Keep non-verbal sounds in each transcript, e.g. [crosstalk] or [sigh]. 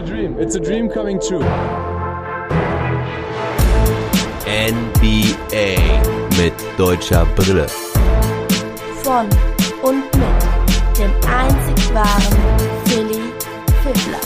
a dream. It's a dream coming true. NBA mit deutscher Brille. Von und mit dem einzig wahren Philly Fiddler.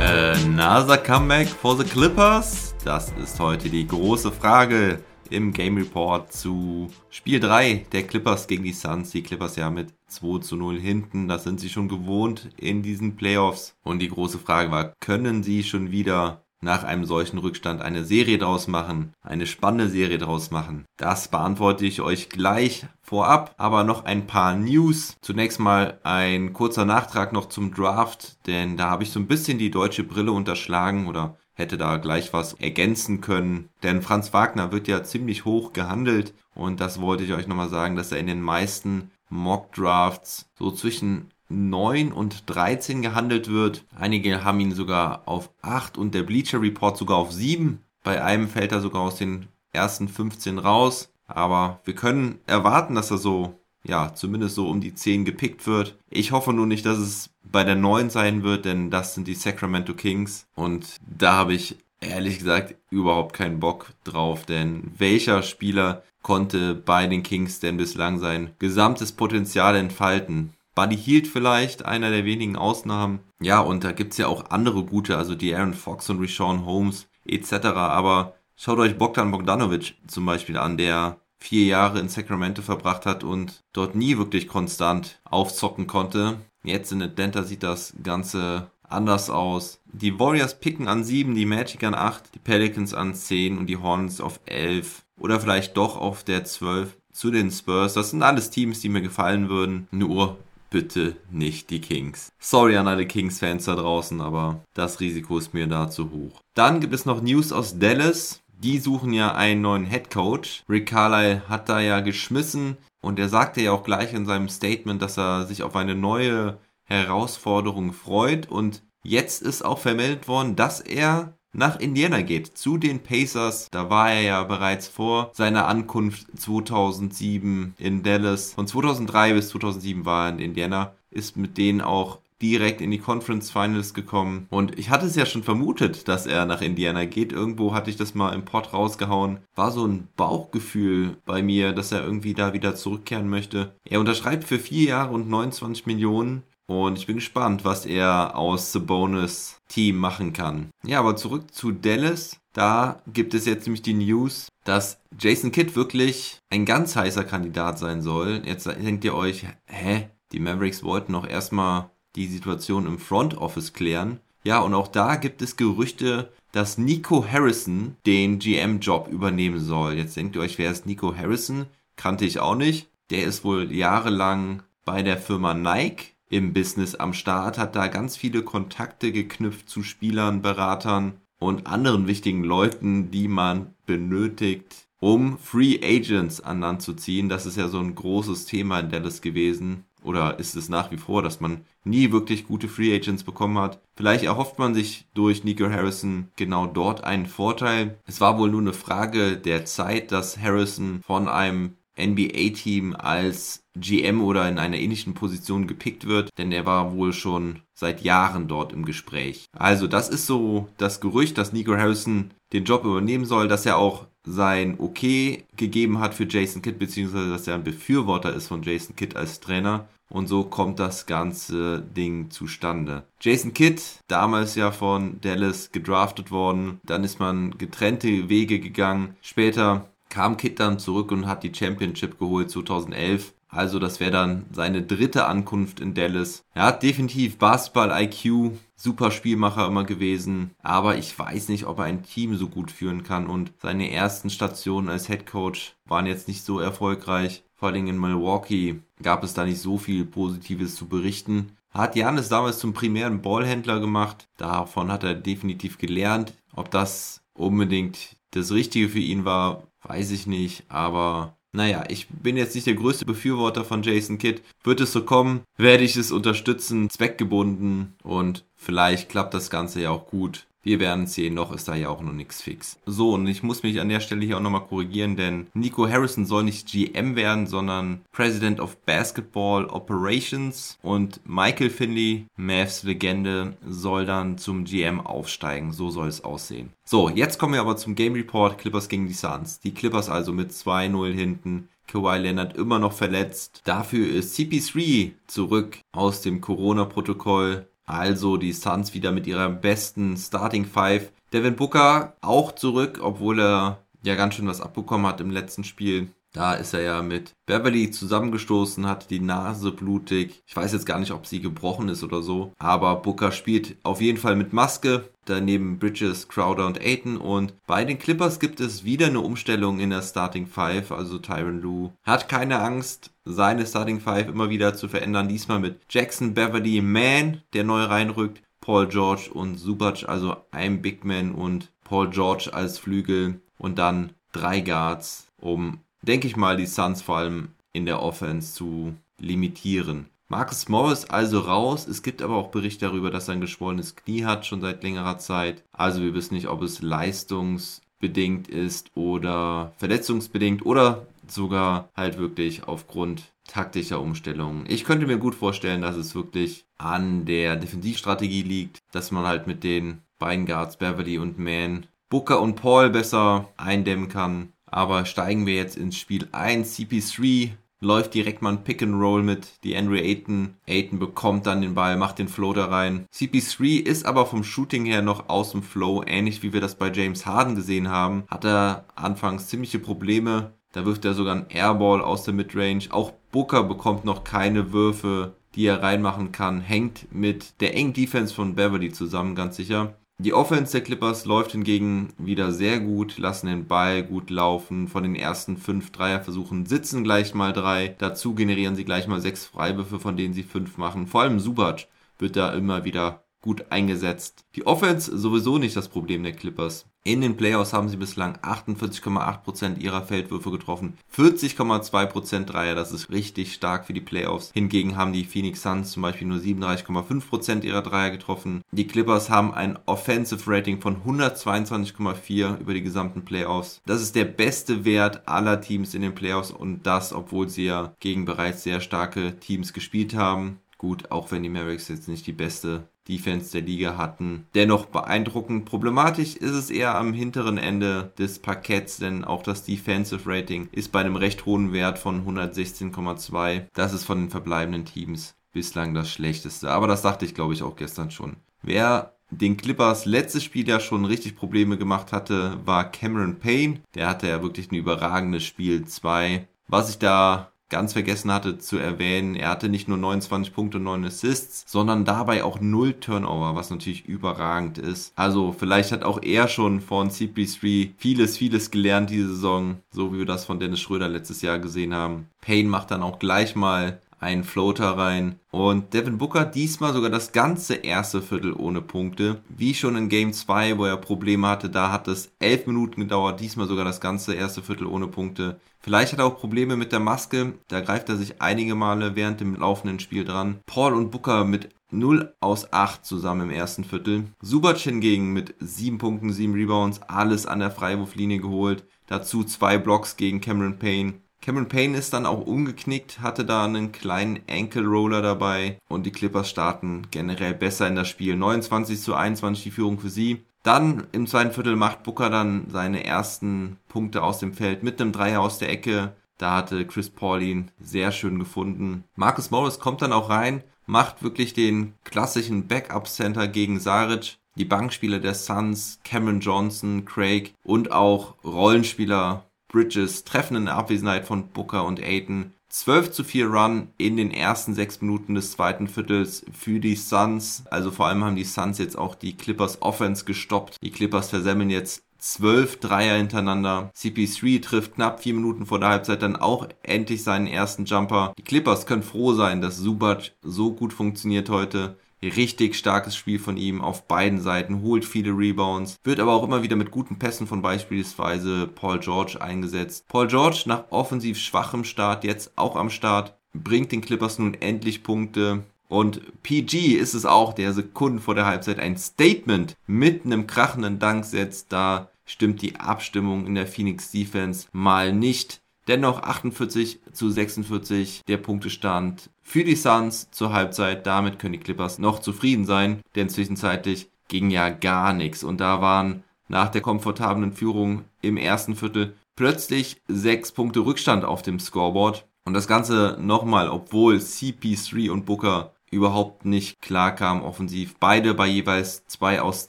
Another Comeback for the Clippers? Das ist heute die große Frage im Game Report zu Spiel 3 der Clippers gegen die Suns. Die Clippers ja mit 2 zu 0 hinten. Das sind sie schon gewohnt in diesen Playoffs. Und die große Frage war, können sie schon wieder nach einem solchen Rückstand eine Serie draus machen, eine spannende Serie draus machen. Das beantworte ich euch gleich vorab, aber noch ein paar News. Zunächst mal ein kurzer Nachtrag noch zum Draft, denn da habe ich so ein bisschen die deutsche Brille unterschlagen oder hätte da gleich was ergänzen können. Denn Franz Wagner wird ja ziemlich hoch gehandelt und das wollte ich euch nochmal sagen, dass er in den meisten Mock Drafts so zwischen 9 und 13 gehandelt wird. Einige haben ihn sogar auf 8 und der Bleacher Report sogar auf 7. Bei einem fällt er sogar aus den ersten 15 raus. Aber wir können erwarten, dass er so, ja, zumindest so um die 10 gepickt wird. Ich hoffe nur nicht, dass es bei der 9 sein wird, denn das sind die Sacramento Kings. Und da habe ich ehrlich gesagt überhaupt keinen Bock drauf, denn welcher Spieler konnte bei den Kings denn bislang sein gesamtes Potenzial entfalten? Buddy Hield vielleicht, einer der wenigen Ausnahmen. Ja, und da gibt's ja auch andere gute, also die Aaron Fox und Rashawn Holmes etc. Aber schaut euch Bogdan Bogdanovic zum Beispiel an, der vier Jahre in Sacramento verbracht hat und dort nie wirklich konstant aufzocken konnte. Jetzt in Atlanta sieht das Ganze anders aus. Die Warriors picken an 7, die Magic an 8, die Pelicans an 10 und die Hornets auf 11. Oder vielleicht doch auf der 12 zu den Spurs. Das sind alles Teams, die mir gefallen würden. Nur bitte nicht die Kings. Sorry an alle Kings-Fans da draußen, aber das Risiko ist mir da zu hoch. Dann gibt es noch News aus Dallas. Die suchen ja einen neuen Head Coach. Rick Carlisle hat da ja geschmissen und er sagte ja auch gleich in seinem Statement, dass er sich auf eine neue Herausforderung freut und jetzt ist auch vermeldet worden, dass er nach Indiana geht, zu den Pacers. Da war er ja bereits vor seiner Ankunft 2007 in Dallas. Von 2003 bis 2007 war er in Indiana, ist mit denen auch direkt in die Conference Finals gekommen. Und ich hatte es ja schon vermutet, dass er nach Indiana geht. Irgendwo hatte ich das mal im Pod rausgehauen. War so ein Bauchgefühl bei mir, dass er irgendwie da wieder zurückkehren möchte. Er unterschreibt für vier Jahre und 29 Millionen. Und ich bin gespannt, was er aus Sabonis Team machen kann. Ja, aber zurück zu Dallas. Da gibt es jetzt nämlich die News, dass Jason Kidd wirklich ein ganz heißer Kandidat sein soll. Jetzt denkt ihr euch, hä? Die Mavericks wollten noch erstmal die Situation im Front Office klären. Ja, und auch da gibt es Gerüchte, dass Nico Harrison den GM-Job übernehmen soll. Jetzt denkt ihr euch, wer ist Nico Harrison? Kannte ich auch nicht. Der ist wohl jahrelang bei der Firma Nike im Business am Start, hat da ganz viele Kontakte geknüpft zu Spielern, Beratern und anderen wichtigen Leuten, die man benötigt, um Free Agents an Land zu ziehen. Das ist ja so ein großes Thema in Dallas gewesen. Oder ist es nach wie vor, dass man nie wirklich gute Free Agents bekommen hat? Vielleicht erhofft man sich durch Nico Harrison genau dort einen Vorteil. Es war wohl nur eine Frage der Zeit, dass Harrison von einem NBA-Team als GM oder in einer ähnlichen Position gepickt wird, denn er war wohl schon seit Jahren dort im Gespräch. Also das ist so das Gerücht, dass Nico Harrison den Job übernehmen soll, dass er auch sein Okay gegeben hat für Jason Kidd, beziehungsweise dass er ein Befürworter ist von Jason Kidd als Trainer. Und so kommt das ganze Ding zustande. Jason Kidd, damals ja von Dallas gedraftet worden, dann ist man getrennte Wege gegangen. Später kam Kid dann zurück und hat die Championship geholt 2011. Also das wäre dann seine dritte Ankunft in Dallas. Er hat definitiv Basketball-IQ, super Spielmacher immer gewesen, aber ich weiß nicht, ob er ein Team so gut führen kann und seine ersten Stationen als Head Coach waren jetzt nicht so erfolgreich. Vor allem in Milwaukee gab es da nicht so viel Positives zu berichten. Hat Janis damals zum primären Ballhändler gemacht. Davon hat er definitiv gelernt. Ob das unbedingt das Richtige für ihn war, weiß ich nicht, aber naja, ich bin jetzt nicht der größte Befürworter von Jason Kidd. Wird es so kommen, werde ich es unterstützen, zweckgebunden und vielleicht klappt das Ganze ja auch gut. Wir werden sehen, noch ist da ja auch noch nichts fix. So, und ich muss mich an der Stelle hier auch nochmal korrigieren, denn Nico Harrison soll nicht GM werden, sondern President of Basketball Operations und Michael Finley, Mavs Legende, soll dann zum GM aufsteigen. So soll es aussehen. So, jetzt kommen wir aber zum Game Report Clippers gegen die Suns. Die Clippers also mit 2-0 hinten. Kawhi Leonard immer noch verletzt. Dafür ist CP3 zurück aus dem Corona-Protokoll. Also die Suns wieder mit ihrer besten Starting Five. Devin Booker auch zurück, obwohl er ja ganz schön was abbekommen hat im letzten Spiel. Da ist er ja mit Beverly zusammengestoßen, hat die Nase blutig. Ich weiß jetzt gar nicht, ob sie gebrochen ist oder so. Aber Booker spielt auf jeden Fall mit Maske. Daneben Bridges, Crowder und Aiton. Und bei den Clippers gibt es wieder eine Umstellung in der Starting Five. Also Tyron Lue hat keine Angst, seine Starting Five immer wieder zu verändern. Diesmal mit Jackson, Beverly, Man, der neu reinrückt. Paul George und Subac, also ein Big Man und Paul George als Flügel. Und dann drei Guards, um denke ich mal, die Suns vor allem in der Offense zu limitieren. Marcus Morris also raus. Es gibt aber auch Berichte darüber, dass er ein geschwollenes Knie hat, schon seit längerer Zeit. Also wir wissen nicht, ob es leistungsbedingt ist oder verletzungsbedingt oder sogar halt wirklich aufgrund taktischer Umstellungen. Ich könnte mir gut vorstellen, dass es wirklich an der Defensivstrategie liegt, dass man halt mit den beiden Guards Beverly und Man Booker und Paul besser eindämmen kann aber steigen wir jetzt ins Spiel ein. CP3 läuft direkt mal ein Pick and Roll mit die Andrew Ayton. Ayton bekommt dann den Ball, macht den Floater rein. CP3 ist aber vom Shooting her noch aus dem Flow, ähnlich wie wir das bei James Harden gesehen haben. Hat er anfangs ziemliche Probleme. Da wirft er sogar einen Airball aus der Midrange. Auch Booker bekommt noch keine Würfe, die er reinmachen kann. Hängt mit der engen Defense von Beverly zusammen, ganz sicher. Die Offense der Clippers läuft hingegen wieder sehr gut, lassen den Ball gut laufen. Von den ersten fünf Dreierversuchen sitzen gleich mal drei. Dazu generieren sie gleich mal sechs Freiwürfe, von denen sie fünf machen. Vor allem Subac wird da immer wieder gut eingesetzt. Die Offense sowieso nicht das Problem der Clippers. In den Playoffs haben sie bislang 48,8% ihrer Feldwürfe getroffen, 40,2% Dreier, das ist richtig stark für die Playoffs. Hingegen haben die Phoenix Suns zum Beispiel nur 37,5% ihrer Dreier getroffen. Die Clippers haben ein Offensive Rating von 122,4 über die gesamten Playoffs. Das ist der beste Wert aller Teams in den Playoffs und das, obwohl sie ja gegen bereits sehr starke Teams gespielt haben. Gut, auch wenn die Mavericks jetzt nicht die beste Defense der Liga hatten. Dennoch beeindruckend. Problematisch ist es eher am hinteren Ende des Parketts, denn auch das Defensive Rating ist bei einem recht hohen Wert von 116,2. Das ist von den verbleibenden Teams bislang das schlechteste. Aber das dachte ich, glaube ich, auch gestern schon. Wer den Clippers letztes Spiel ja schon richtig Probleme gemacht hatte, war Cameron Payne. Der hatte ja wirklich ein überragendes Spiel 2. Was ich da ganz vergessen hatte zu erwähnen, er hatte nicht nur 29 Punkte und 9 Assists, sondern dabei auch 0 Turnover, was natürlich überragend ist. Also vielleicht hat auch er schon von CP3 vieles, vieles gelernt diese Saison, so wie wir das von Dennis Schröder letztes Jahr gesehen haben. Payne macht dann auch gleich mal einen Floater rein. Und Devin Booker diesmal sogar das ganze erste Viertel ohne Punkte. Wie schon in Game 2, wo er Probleme hatte, da hat es elf Minuten gedauert. Diesmal sogar das ganze erste Viertel ohne Punkte. Vielleicht hat er auch Probleme mit der Maske. Da greift er sich einige Male während dem laufenden Spiel dran. Paul und Booker mit 0 aus 8 zusammen im ersten Viertel. Subac hingegen mit 7 Punkten, 7 Rebounds, alles an der Freiwurflinie geholt. Dazu zwei Blocks gegen Cameron Payne. Cameron Payne ist dann auch umgeknickt, hatte da einen kleinen Ankle Roller dabei und die Clippers starten generell besser in das Spiel. 29 zu 21 die Führung für sie. Dann im zweiten Viertel macht Booker dann seine ersten Punkte aus dem Feld mit einem Dreier aus der Ecke. Da hatte Chris Paulin sehr schön gefunden. Marcus Morris kommt dann auch rein, macht wirklich den klassischen Backup-Center gegen Saric. Die Bankspieler der Suns, Cameron Johnson, Craig und auch Rollenspieler Bridges treffen in der Abwesenheit von Booker und Aiton. 12 zu 4 Run in den ersten sechs Minuten des zweiten Viertels für die Suns. Also vor allem haben die Suns jetzt auch die Clippers Offense gestoppt. Die Clippers versemmeln jetzt 12 Dreier hintereinander. CP3 trifft knapp vier Minuten vor der Halbzeit dann auch endlich seinen ersten Jumper. Die Clippers können froh sein, dass Subac so gut funktioniert heute. Richtig starkes Spiel von ihm auf beiden Seiten, holt viele Rebounds, wird aber auch immer wieder mit guten Pässen von beispielsweise Paul George eingesetzt. Paul George nach offensiv schwachem Start jetzt auch am Start, bringt den Clippers nun endlich Punkte Und PG ist es auch, der Sekunden vor der Halbzeit ein Statement mit einem krachenden Dank setzt. Da stimmt die Abstimmung in der Phoenix Defense mal nicht. Dennoch 48 zu 46 der Punktestand für die Suns zur Halbzeit. Damit können die Clippers noch zufrieden sein, denn zwischenzeitlich ging ja gar nichts. Und da waren nach der komfortablen Führung im ersten Viertel plötzlich sechs Punkte Rückstand auf dem Scoreboard. Und das Ganze nochmal, obwohl CP3 und Booker überhaupt nicht klar kamen offensiv. Beide bei jeweils zwei aus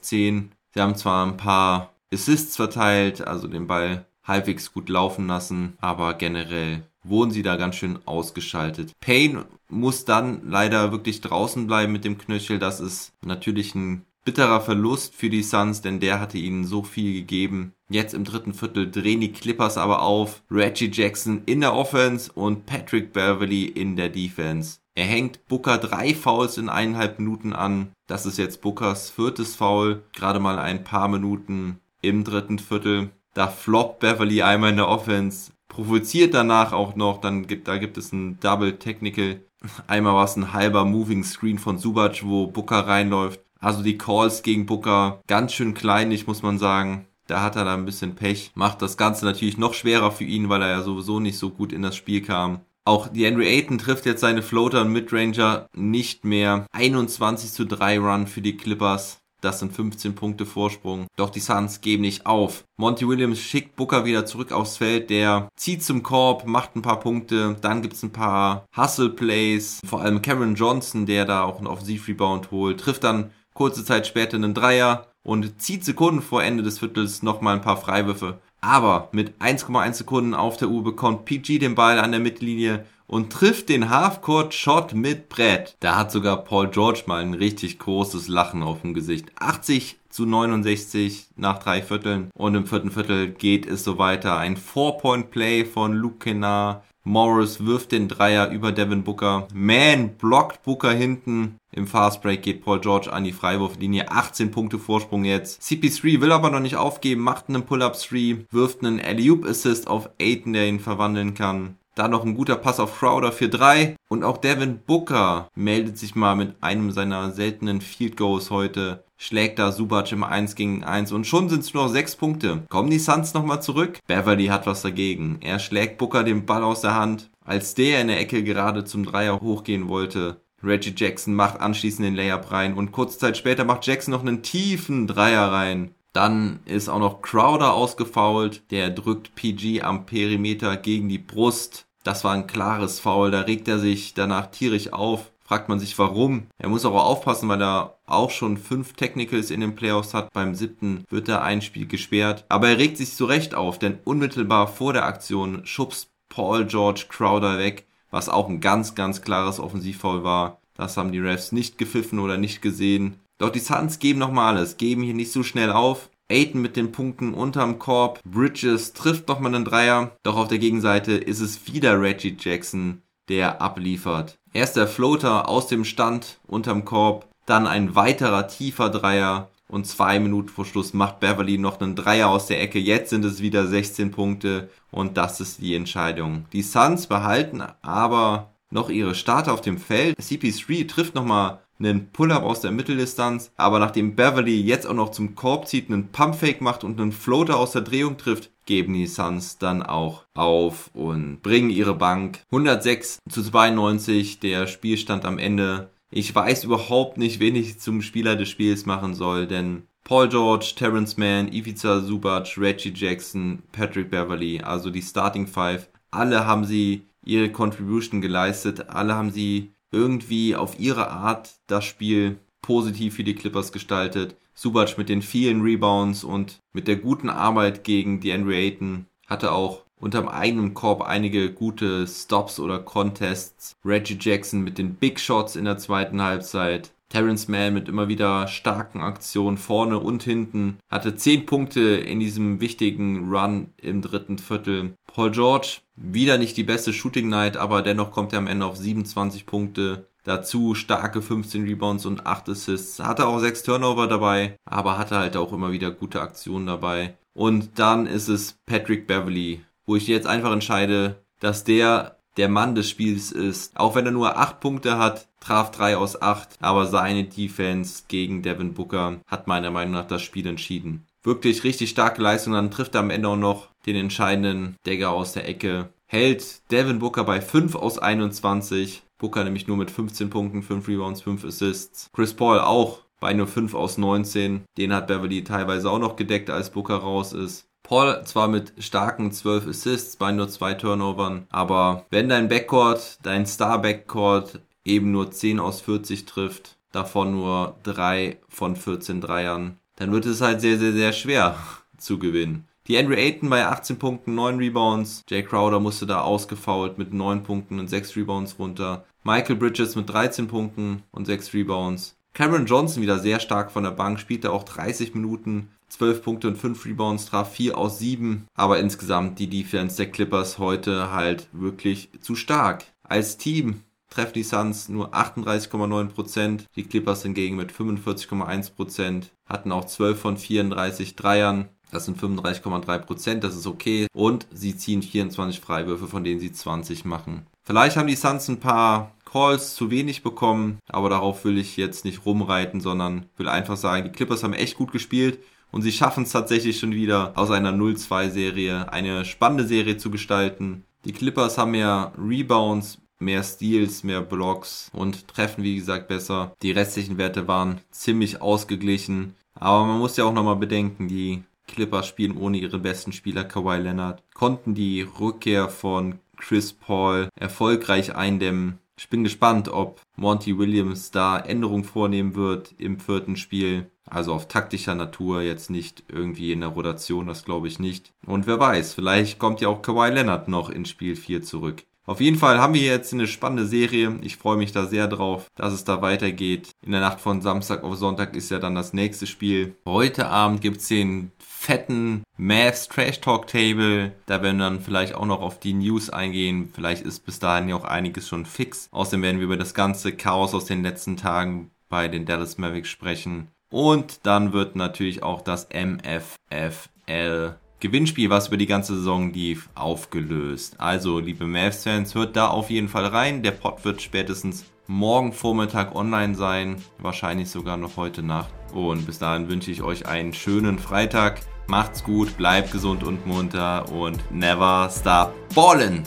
zehn. Sie haben zwar ein paar Assists verteilt, also den Ball halbwegs gut laufen lassen, aber generell wurden sie da ganz schön ausgeschaltet. Payne muss dann leider wirklich draußen bleiben mit dem Knöchel. Das ist natürlich ein bitterer Verlust für die Suns, denn der hatte ihnen so viel gegeben. Jetzt im dritten Viertel drehen die Clippers aber auf. Reggie Jackson in der Offense und Patrick Beverly in der Defense. Er hängt Booker drei Fouls in eineinhalb Minuten an. Das ist jetzt Bookers viertes Foul. Gerade mal ein paar Minuten im dritten Viertel. Da floppt Beverly einmal in der Offense. Provoziert danach auch noch. Dann gibt, da gibt es ein Double Technical. [laughs] Einmal war es ein halber Moving Screen von Subac, wo Booker reinläuft. Also die Calls gegen Booker ganz schön kleinlich, muss man sagen. Da hat er da ein bisschen Pech. Macht das Ganze natürlich noch schwerer für ihn, weil er ja sowieso nicht so gut in das Spiel kam. Auch die Henry Ayton trifft jetzt seine Floater und Midranger nicht mehr. 21 zu 3 Run für die Clippers. Das sind 15 Punkte Vorsprung. Doch die Suns geben nicht auf. Monty Williams schickt Booker wieder zurück aufs Feld. Der zieht zum Korb, macht ein paar Punkte. Dann gibt es ein paar Hustle Plays. Vor allem Cameron Johnson, der da auch einen Offensiv-Rebound holt. Trifft dann kurze Zeit später einen Dreier und zieht Sekunden vor Ende des Viertels nochmal ein paar Freiwürfe. Aber mit 1,1 Sekunden auf der Uhr bekommt PG den Ball an der Mittellinie und trifft den Halfcourt-Shot mit Brett. Da hat sogar Paul George mal ein richtig großes Lachen auf dem Gesicht. 80 zu 69 nach drei Vierteln und im vierten Viertel geht es so weiter. Ein Four-Point-Play von Luke Kennard Morris wirft den Dreier über Devin Booker. Man blockt Booker hinten. Im Fastbreak geht Paul George an die Freiwurflinie. 18 Punkte Vorsprung jetzt. CP3 will aber noch nicht aufgeben, macht einen Pull-Up-3, wirft einen Alley-Oop-Assist auf Aiton, der ihn verwandeln kann. Da noch ein guter Pass auf Crowder für drei. Und auch Devin Booker meldet sich mal mit einem seiner seltenen Field Goals heute. Schlägt da Subac im 1 gegen 1 und schon sind es nur noch 6 Punkte. Kommen die Suns nochmal zurück? Beverly hat was dagegen. Er schlägt Booker den Ball aus der Hand. Als der in der Ecke gerade zum Dreier hochgehen wollte, Reggie Jackson macht anschließend den Layup rein und kurze Zeit später macht Jackson noch einen tiefen Dreier rein. Dann ist auch noch Crowder ausgefault. Der drückt PG am Perimeter gegen die Brust. Das war ein klares Foul. Da regt er sich danach tierisch auf. Fragt man sich warum. Er muss aber aufpassen, weil er auch schon fünf Technicals in den Playoffs hat. Beim siebten wird er ein Spiel gesperrt. Aber er regt sich zu Recht auf, denn unmittelbar vor der Aktion schubst Paul George Crowder weg, was auch ein ganz, ganz klares Offensivfoul war. Das haben die Refs nicht gepfiffen oder nicht gesehen. Doch die Suns geben nochmal alles, geben hier nicht so schnell auf. Aiden mit den Punkten unterm Korb. Bridges trifft nochmal einen Dreier. Doch auf der Gegenseite ist es wieder Reggie Jackson, der abliefert. Erst der Floater aus dem Stand unterm Korb. Dann ein weiterer tiefer Dreier. Und zwei Minuten vor Schluss macht Beverly noch einen Dreier aus der Ecke. Jetzt sind es wieder 16 Punkte. Und das ist die Entscheidung. Die Suns behalten aber noch ihre Starter auf dem Feld. CP3 trifft nochmal einen Pull-Up aus der Mitteldistanz, aber nachdem Beverly jetzt auch noch zum Korb zieht, einen Pump-Fake macht und einen Floater aus der Drehung trifft, geben die Suns dann auch auf und bringen ihre Bank 106 zu 92, der Spielstand am Ende. Ich weiß überhaupt nicht, wen ich zum Spieler des Spiels machen soll, denn Paul George, Terrence Mann, Ivica Zubac, Reggie Jackson, Patrick Beverly, also die Starting Five, alle haben sie ihre Contribution geleistet, alle haben sie irgendwie auf ihre Art das Spiel positiv für die Clippers gestaltet. Subac mit den vielen Rebounds und mit der guten Arbeit gegen die Henry Ayton hatte auch unterm eigenen Korb einige gute Stops oder Contests. Reggie Jackson mit den Big Shots in der zweiten Halbzeit. Terrence Mann mit immer wieder starken Aktionen vorne und hinten. Hatte 10 Punkte in diesem wichtigen Run im dritten Viertel. Paul George, wieder nicht die beste Shooting Night, aber dennoch kommt er am Ende auf 27 Punkte. Dazu starke 15 Rebounds und 8 Assists. Hatte auch 6 Turnover dabei, aber hatte halt auch immer wieder gute Aktionen dabei. Und dann ist es Patrick Beverly, wo ich jetzt einfach entscheide, dass der der Mann des Spiels ist. Auch wenn er nur 8 Punkte hat, traf 3 aus 8, aber seine Defense gegen Devin Booker hat meiner Meinung nach das Spiel entschieden. Wirklich richtig starke Leistung, dann trifft er am Ende auch noch den entscheidenden Dagger aus der Ecke. Hält Devin Booker bei 5 aus 21. Booker nämlich nur mit 15 Punkten, 5 Rebounds, 5 Assists. Chris Paul auch bei nur 5 aus 19. Den hat Beverly teilweise auch noch gedeckt, als Booker raus ist. Paul zwar mit starken 12 Assists bei nur 2 Turnovern, aber wenn dein Backcourt, dein Star-Backcourt eben nur 10 aus 40 trifft, davon nur 3 von 14 Dreiern, dann wird es halt sehr, sehr, sehr schwer [laughs] zu gewinnen. Die Andrew Ayton bei 18 Punkten, 9 Rebounds. Jay Crowder musste da ausgefault mit 9 Punkten und 6 Rebounds runter. Michael Bridges mit 13 Punkten und 6 Rebounds. Cameron Johnson wieder sehr stark von der Bank, spielte auch 30 Minuten, 12 Punkte und 5 Rebounds, traf 4 aus 7. Aber insgesamt die Defense der Clippers heute halt wirklich zu stark. Als Team treffen die Suns nur 38,9%, die Clippers hingegen mit 45,1%, hatten auch 12 von 34 Dreiern, das sind 35,3%, das ist okay. Und sie ziehen 24 Freiwürfe, von denen sie 20 machen. Vielleicht haben die Suns ein paar Calls zu wenig bekommen, aber darauf will ich jetzt nicht rumreiten, sondern will einfach sagen, die Clippers haben echt gut gespielt und sie schaffen es tatsächlich schon wieder aus einer 0-2-Serie eine spannende Serie zu gestalten. Die Clippers haben mehr Rebounds, mehr Steals, mehr Blocks und treffen wie gesagt besser. Die restlichen Werte waren ziemlich ausgeglichen, aber man muss ja auch nochmal bedenken, die Clippers spielen ohne ihren besten Spieler Kawhi Leonard, konnten die Rückkehr von Chris Paul erfolgreich eindämmen. Ich bin gespannt, ob Monty Williams da Änderungen vornehmen wird im vierten Spiel. Also auf taktischer Natur, jetzt nicht irgendwie in der Rotation, das glaube ich nicht. Und wer weiß, vielleicht kommt ja auch Kawhi Leonard noch in Spiel 4 zurück. Auf jeden Fall haben wir jetzt eine spannende Serie. Ich freue mich da sehr drauf, dass es da weitergeht. In der Nacht von Samstag auf Sonntag ist ja dann das nächste Spiel. Heute Abend gibt es den fetten Mavs Trash Talk Table. Da werden wir dann vielleicht auch noch auf die News eingehen. Vielleicht ist bis dahin ja auch einiges schon fix. Außerdem werden wir über das ganze Chaos aus den letzten Tagen bei den Dallas Mavericks sprechen. Und dann wird natürlich auch das MFFL Gewinnspiel, was über die ganze Saison lief, aufgelöst. Also, liebe Mavs-Fans, hört da auf jeden Fall rein. Der Pod wird spätestens morgen Vormittag online sein. Wahrscheinlich sogar noch heute Nacht. Und bis dahin wünsche ich euch einen schönen Freitag. Macht's gut, bleibt gesund und munter und never stop ballin'!